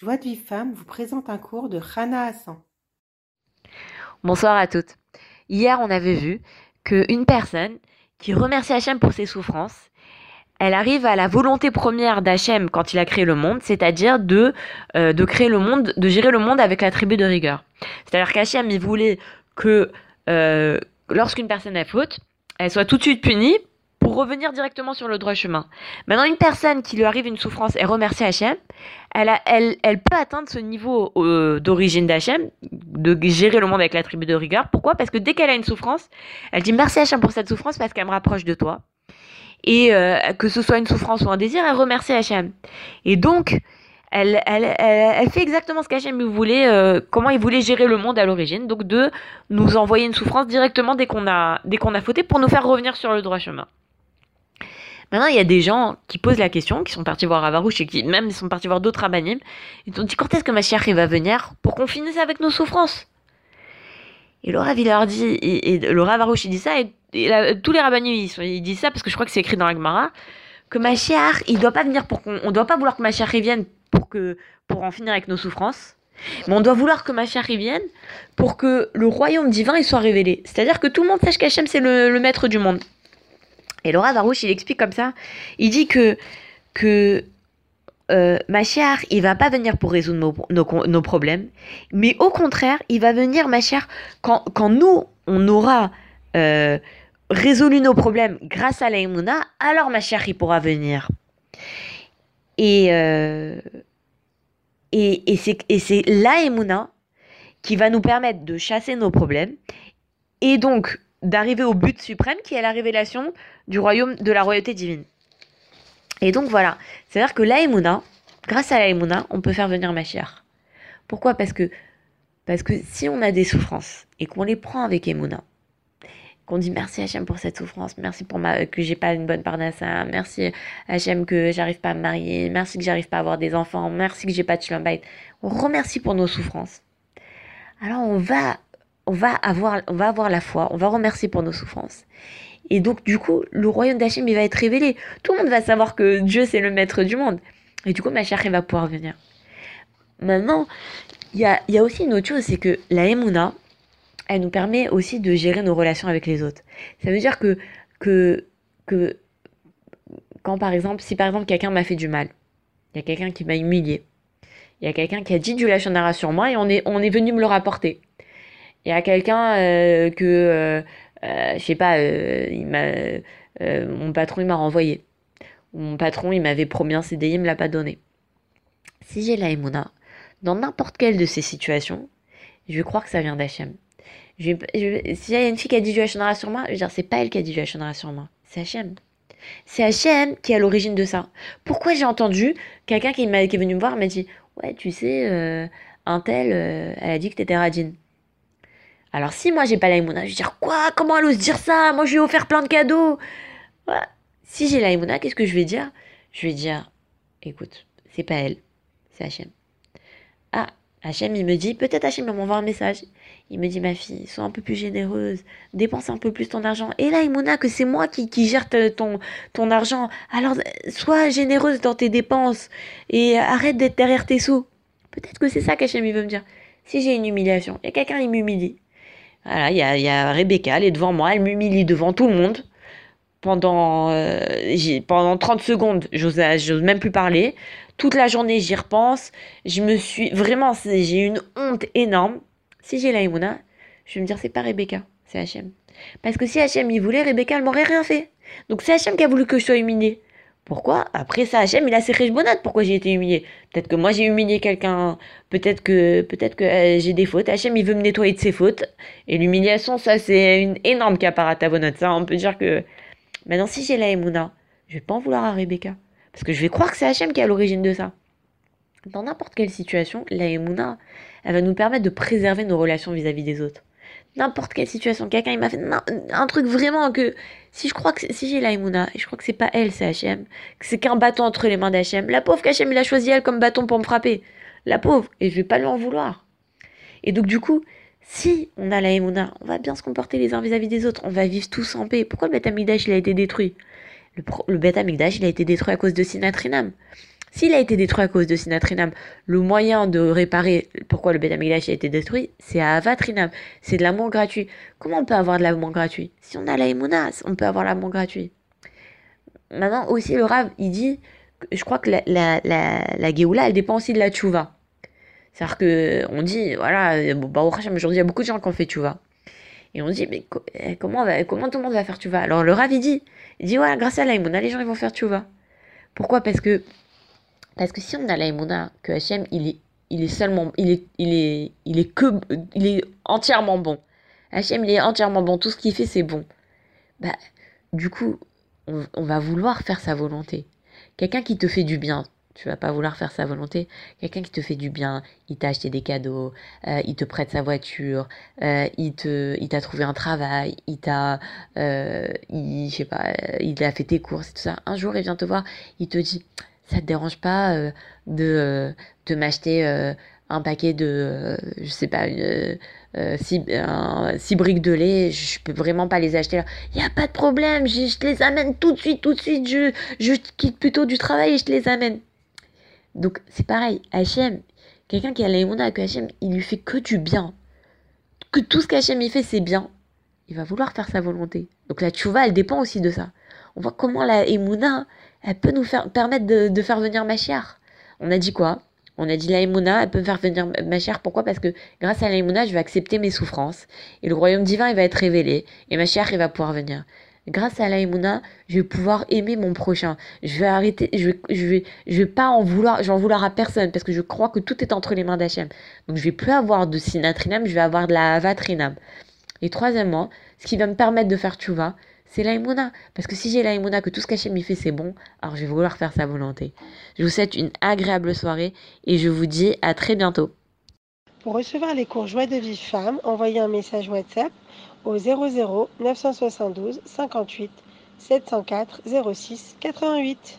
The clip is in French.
Joie de vie femme vous présente un cours de Rana Hassan. Bonsoir à toutes. Hier, on avait vu qu'une personne qui remercie Hachem pour ses souffrances, elle arrive à la volonté première d'Hachem quand il a créé le monde, c'est-à-dire de, euh, créer le monde, de gérer le monde avec la tribu de rigueur. C'est-à-dire qu'Hachem, il voulait que euh, lorsqu'une personne a faute, elle soit tout de suite punie pour revenir directement sur le droit chemin. Maintenant, une personne qui lui arrive une souffrance et remercie Hachem, elle, elle, peut atteindre ce niveau euh, d'origine d'Hachem, de gérer le monde avec la tribu de rigueur. Pourquoi? Parce que dès qu'elle a une souffrance, elle dit merci Hachem pour cette souffrance parce qu'elle me rapproche de toi. Et euh, que ce soit une souffrance ou un désir, elle remercie Hachem. Et donc, elle, fait exactement ce qu'Hachem voulait, euh, comment il voulait gérer le monde à l'origine, donc de nous envoyer une souffrance directement dès qu'on a, dès qu'on a fauté pour nous faire revenir sur le droit chemin. Maintenant, il y a des gens qui posent la question, qui sont partis voir Avarouche et qui même sont partis voir d'autres abanim. Ils ont dit quand est-ce que Mashiach va venir pour qu'on finisse avec nos souffrances? Et Rav, il leur dit, et, Avarouche, il dit ça, et, tous les rabbinim, ils, disent ça parce que je crois que c'est écrit dans la Gemara, que Mashiach, il doit pas venir pour qu'on, on doit pas vouloir que Mashiach vienne pour que, pour en finir avec nos souffrances. Mais on doit vouloir que Mashiach vienne pour que le royaume divin soit révélé. C'est-à-dire que tout le monde sache qu'Hachem c'est le maître du monde. Et Laura Varouche, il explique comme ça. Il dit que, que euh, Machiar, il va pas venir pour résoudre nos, nos, problèmes, mais au contraire, il va venir, Machiar, quand, quand nous, on aura euh, résolu nos problèmes grâce à l'Aïmouna, alors Machiar, il pourra venir. Et, euh, et, et c'est l'Aïmouna qui va nous permettre de chasser nos problèmes. Et donc, d'arriver au but suprême qui est la révélation du royaume de la royauté divine. Et donc voilà, c'est-à-dire que l'Aïmouna, grâce à l'Aïmouna, on peut faire venir Mashiach. Pourquoi? Parce que parce que si on a des souffrances et qu'on les prend avec Emouna, qu'on dit merci Hachem pour cette souffrance, merci pour ma, que j'ai pas une bonne parnassa, merci Hachem que j'arrive pas à me marier, merci que j'arrive pas à avoir des enfants, merci que j'ai pas de shalom On remercie pour nos souffrances. Alors on va on va avoir, on va avoir la foi, on va remercier pour nos souffrances. Et donc, du coup, le royaume d'Hachem, il va être révélé. Tout le monde va savoir que Dieu, c'est le maître du monde. Et du coup, ma chère, va pouvoir venir. Maintenant, il y a, y a, aussi une autre chose, c'est que la Emouna, elle nous permet aussi de gérer nos relations avec les autres. Ça veut dire que, que, que quand par exemple, si par exemple quelqu'un m'a fait du mal, il y a quelqu'un qui m'a humilié, il y a quelqu'un qui a dit du lachonara sur moi et on est, on est venu me le rapporter il y a quelqu'un euh, que, euh, euh, je sais pas, il m'a, mon patron il m'a renvoyé. Mon patron il m'avait promis un CDI, il me l'a pas donné. Si j'ai la Emouna, dans n'importe quelle de ces situations, je vais croire que ça vient d'Hachem. Je, s'il y a une fille qui a dit du Hachem sur moi, je vais dire c'est pas elle qui a dit du Hachem sur moi, c'est Hachem. C'est Hachem qui est à l'origine de ça. Pourquoi j'ai entendu quelqu'un qui, qui est venu me voir m'a dit Ouais, tu sais, un tel, elle a dit que t'étais radine. Alors si moi j'ai pas l'aïmouna, je vais dire quoi? Comment elle ose dire ça? Moi je lui ai offert plein de cadeaux. Si j'ai l'aïmouna, qu'est-ce que je vais dire? Je vais dire écoute, c'est pas elle, c'est Hachem. Ah, Hachem il me dit, peut-être Hachem il m'envoie un message. Il me dit ma fille, sois un peu plus généreuse, dépense un peu plus ton argent. Et là, Imouna, que c'est moi qui, gère ton, argent. Alors, sois généreuse dans tes dépenses et arrête d'être derrière tes sous. Peut-être que c'est ça qu'Hachem il veut me dire. Si j'ai une humiliation et quelqu'un il m'humilie, voilà, il y a, y a, Rebecca, elle est devant moi, elle m'humilie devant tout le monde. Pendant, euh, pendant 30 secondes, j'ose même plus parler. Toute la journée, j'y repense. Je me suis. Vraiment, j'ai une honte énorme. Si j'ai la Imuna, je vais me dire, c'est pas Rebecca, c'est Hachem. Parce que si Hachem y voulait, Rebecca, elle m'aurait rien fait. Donc c'est Hachem qui a voulu que je sois humiliée. Pourquoi? Après ça, Hachem, il a ses bonades. Pourquoi j'ai été humilié? Peut-être que moi j'ai humilié quelqu'un. Peut-être que peut-être que euh, j'ai des fautes. Hachem, il veut me nettoyer de ses fautes. Et l'humiliation, ça, c'est une énorme caparatavonade. Ça, on peut dire que. Maintenant, si j'ai la Emouna, je vais pas en vouloir à Rebecca. Parce que je vais croire que c'est Hachem qui est à l'origine de ça. Dans n'importe quelle situation, la Emouna, elle va nous permettre de préserver nos relations vis-à-vis des autres n'importe quelle situation. Quelqu'un il m'a fait un truc vraiment que si je crois que si j'ai la et je crois que c'est pas elle, c'est Hachem, que c'est qu'un bâton entre les mains d'Hachem. La pauvre qu'Hachem il a choisi elle comme bâton pour me frapper. La pauvre, et je vais pas lui en vouloir. Et donc du coup, si on a la Emouna, on va bien se comporter les uns vis-à-vis des autres, on va vivre tous en paix. Pourquoi le Beth il a été détruit? Le, le Beth il a été détruit à cause de Sinatrinam. S'il a été détruit à cause de Sinatrinam, le moyen de réparer pourquoi le Beth a été détruit, c'est à Avatrinam. C'est de l'amour gratuit. Comment on peut avoir de l'amour gratuit? Si on a la on peut avoir l'amour gratuit. Maintenant, aussi, le Rav, il dit, je crois que la, la, la, elle dépend aussi de la Tchouva. C'est-à-dire que on dit, voilà, bah, aujourd'hui, il y a beaucoup de gens qui ont fait Tchouva. Et on dit, mais eh, comment, comment tout le monde va faire Tchouva Alors le Rav, il dit, il dit, voilà, grâce à l'aïmouna, les gens, vont faire Tchouva. Pourquoi? Parce que parce que si on a l'aïmouna, que Hachem, il est, il est seulement, il est, il est, il est que, il est entièrement bon. Hachem, il est entièrement bon. Tout ce qu'il fait, c'est bon. Bah, du coup, on, va vouloir faire sa volonté. Quelqu'un qui te fait du bien, tu vas pas vouloir faire sa volonté. Quelqu'un qui te fait du bien, il t'a acheté des cadeaux, euh, il te prête sa voiture, euh, il te, t'a trouvé un travail, il t'a, euh, il, sais pas, il a fait tes courses tout ça. Un jour, il vient te voir, il te dit, ça te dérange pas euh, de, euh, de m'acheter euh, un paquet de, je sais pas, six, six, briques de lait, je peux vraiment pas les acheter. Il n'y a pas de problème, je, te les amène tout de suite, tout de suite, je, je quitte plutôt du travail et je te les amène. Donc c'est pareil, Hachem, quelqu'un qui a l'aïmouna que Hachem, il lui fait que du bien. Que tout ce qu'Hachem il fait, c'est bien. Il va vouloir faire sa volonté. Donc la tchouva, elle dépend aussi de ça. On voit comment la émouna, elle peut nous faire, permettre de, faire venir Machiar. On a dit quoi? On a dit la elle peut faire venir Machiar. Pourquoi? Parce que grâce à la je vais accepter mes souffrances. Et le royaume divin, il va être révélé. Et Machiar, il va pouvoir venir. Grâce à la je vais pouvoir aimer mon prochain. Je vais arrêter, je vais, je vais, je vais pas en vouloir, j'en vouloir à personne parce que je crois que tout est entre les mains d'Hachem. Donc je vais plus avoir de sinatrinam, je vais avoir de la avatrinam. Et troisièmement, ce qui va me permettre de faire tchouva, c'est l'aïmouna. Parce que si j'ai l'aïmouna, que tout ce qu'Hachem m'y fait, c'est bon, alors je vais vouloir faire sa volonté. Je vous souhaite une agréable soirée et je vous dis à très bientôt. Pour recevoir les cours Joie de vie femme, envoyez un message WhatsApp au 00 972 58 704 06 88.